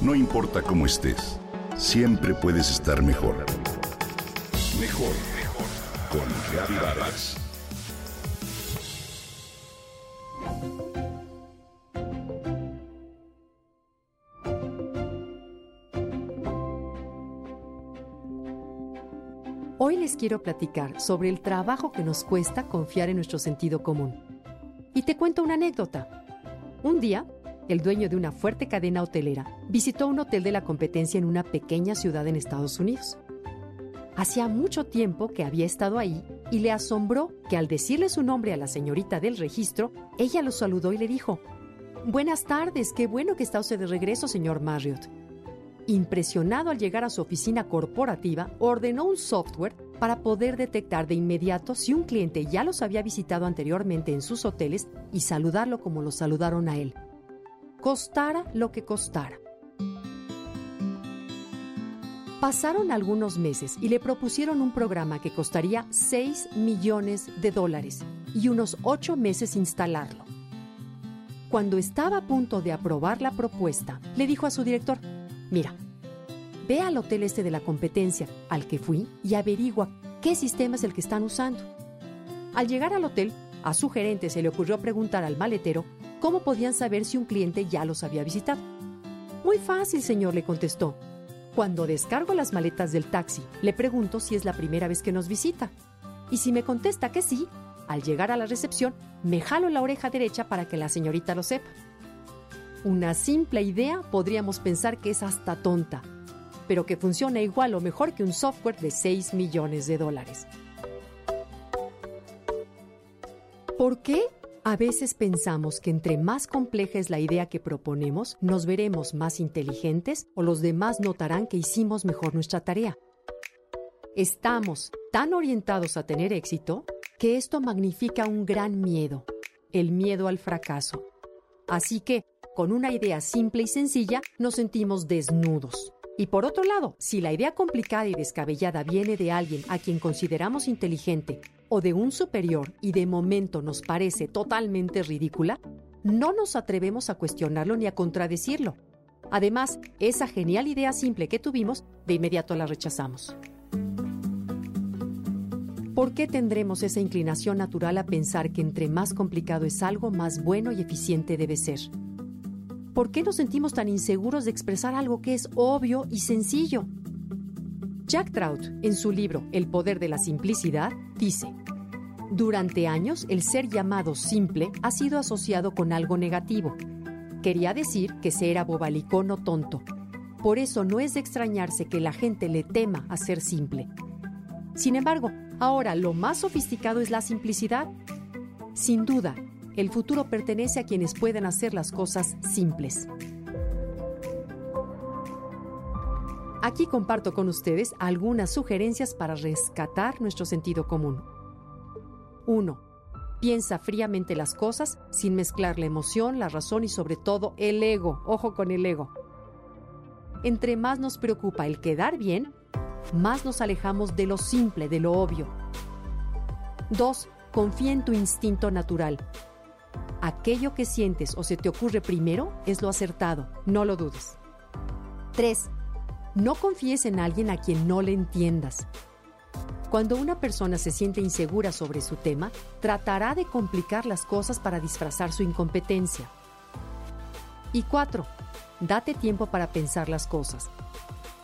No importa cómo estés, siempre puedes estar mejor. Mejor, mejor. Con Vargas. Hoy les quiero platicar sobre el trabajo que nos cuesta confiar en nuestro sentido común. Y te cuento una anécdota. Un día, el dueño de una fuerte cadena hotelera visitó un hotel de la competencia en una pequeña ciudad en Estados Unidos. Hacía mucho tiempo que había estado ahí y le asombró que al decirle su nombre a la señorita del registro, ella lo saludó y le dijo, Buenas tardes, qué bueno que está usted de regreso, señor Marriott. Impresionado al llegar a su oficina corporativa, ordenó un software para poder detectar de inmediato si un cliente ya los había visitado anteriormente en sus hoteles y saludarlo como lo saludaron a él. Costara lo que costara. Pasaron algunos meses y le propusieron un programa que costaría 6 millones de dólares y unos 8 meses instalarlo. Cuando estaba a punto de aprobar la propuesta, le dijo a su director, mira, ve al hotel este de la competencia al que fui y averigua qué sistema es el que están usando. Al llegar al hotel, a su gerente se le ocurrió preguntar al maletero cómo podían saber si un cliente ya los había visitado. Muy fácil, señor, le contestó. Cuando descargo las maletas del taxi, le pregunto si es la primera vez que nos visita. Y si me contesta que sí, al llegar a la recepción, me jalo la oreja derecha para que la señorita lo sepa. Una simple idea podríamos pensar que es hasta tonta, pero que funciona igual o mejor que un software de 6 millones de dólares. ¿Por qué a veces pensamos que entre más compleja es la idea que proponemos, nos veremos más inteligentes o los demás notarán que hicimos mejor nuestra tarea. Estamos tan orientados a tener éxito que esto magnifica un gran miedo, el miedo al fracaso. Así que, con una idea simple y sencilla, nos sentimos desnudos. Y por otro lado, si la idea complicada y descabellada viene de alguien a quien consideramos inteligente o de un superior y de momento nos parece totalmente ridícula, no nos atrevemos a cuestionarlo ni a contradecirlo. Además, esa genial idea simple que tuvimos, de inmediato la rechazamos. ¿Por qué tendremos esa inclinación natural a pensar que entre más complicado es algo, más bueno y eficiente debe ser? ¿Por qué nos sentimos tan inseguros de expresar algo que es obvio y sencillo? Jack Trout, en su libro El poder de la simplicidad, dice, Durante años el ser llamado simple ha sido asociado con algo negativo. Quería decir que se era bobalicón o tonto. Por eso no es de extrañarse que la gente le tema a ser simple. Sin embargo, ahora lo más sofisticado es la simplicidad. Sin duda, el futuro pertenece a quienes pueden hacer las cosas simples. Aquí comparto con ustedes algunas sugerencias para rescatar nuestro sentido común. 1. Piensa fríamente las cosas sin mezclar la emoción, la razón y sobre todo el ego. Ojo con el ego. Entre más nos preocupa el quedar bien, más nos alejamos de lo simple, de lo obvio. 2. Confía en tu instinto natural. Aquello que sientes o se te ocurre primero es lo acertado, no lo dudes. 3. No confíes en alguien a quien no le entiendas. Cuando una persona se siente insegura sobre su tema, tratará de complicar las cosas para disfrazar su incompetencia. Y 4. Date tiempo para pensar las cosas.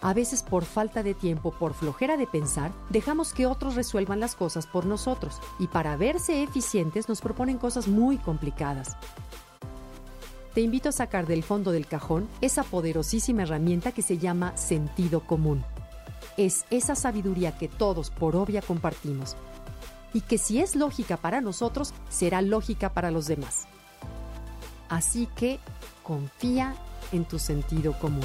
A veces por falta de tiempo, por flojera de pensar, dejamos que otros resuelvan las cosas por nosotros y para verse eficientes nos proponen cosas muy complicadas. Te invito a sacar del fondo del cajón esa poderosísima herramienta que se llama sentido común. Es esa sabiduría que todos por obvia compartimos y que si es lógica para nosotros, será lógica para los demás. Así que confía en tu sentido común.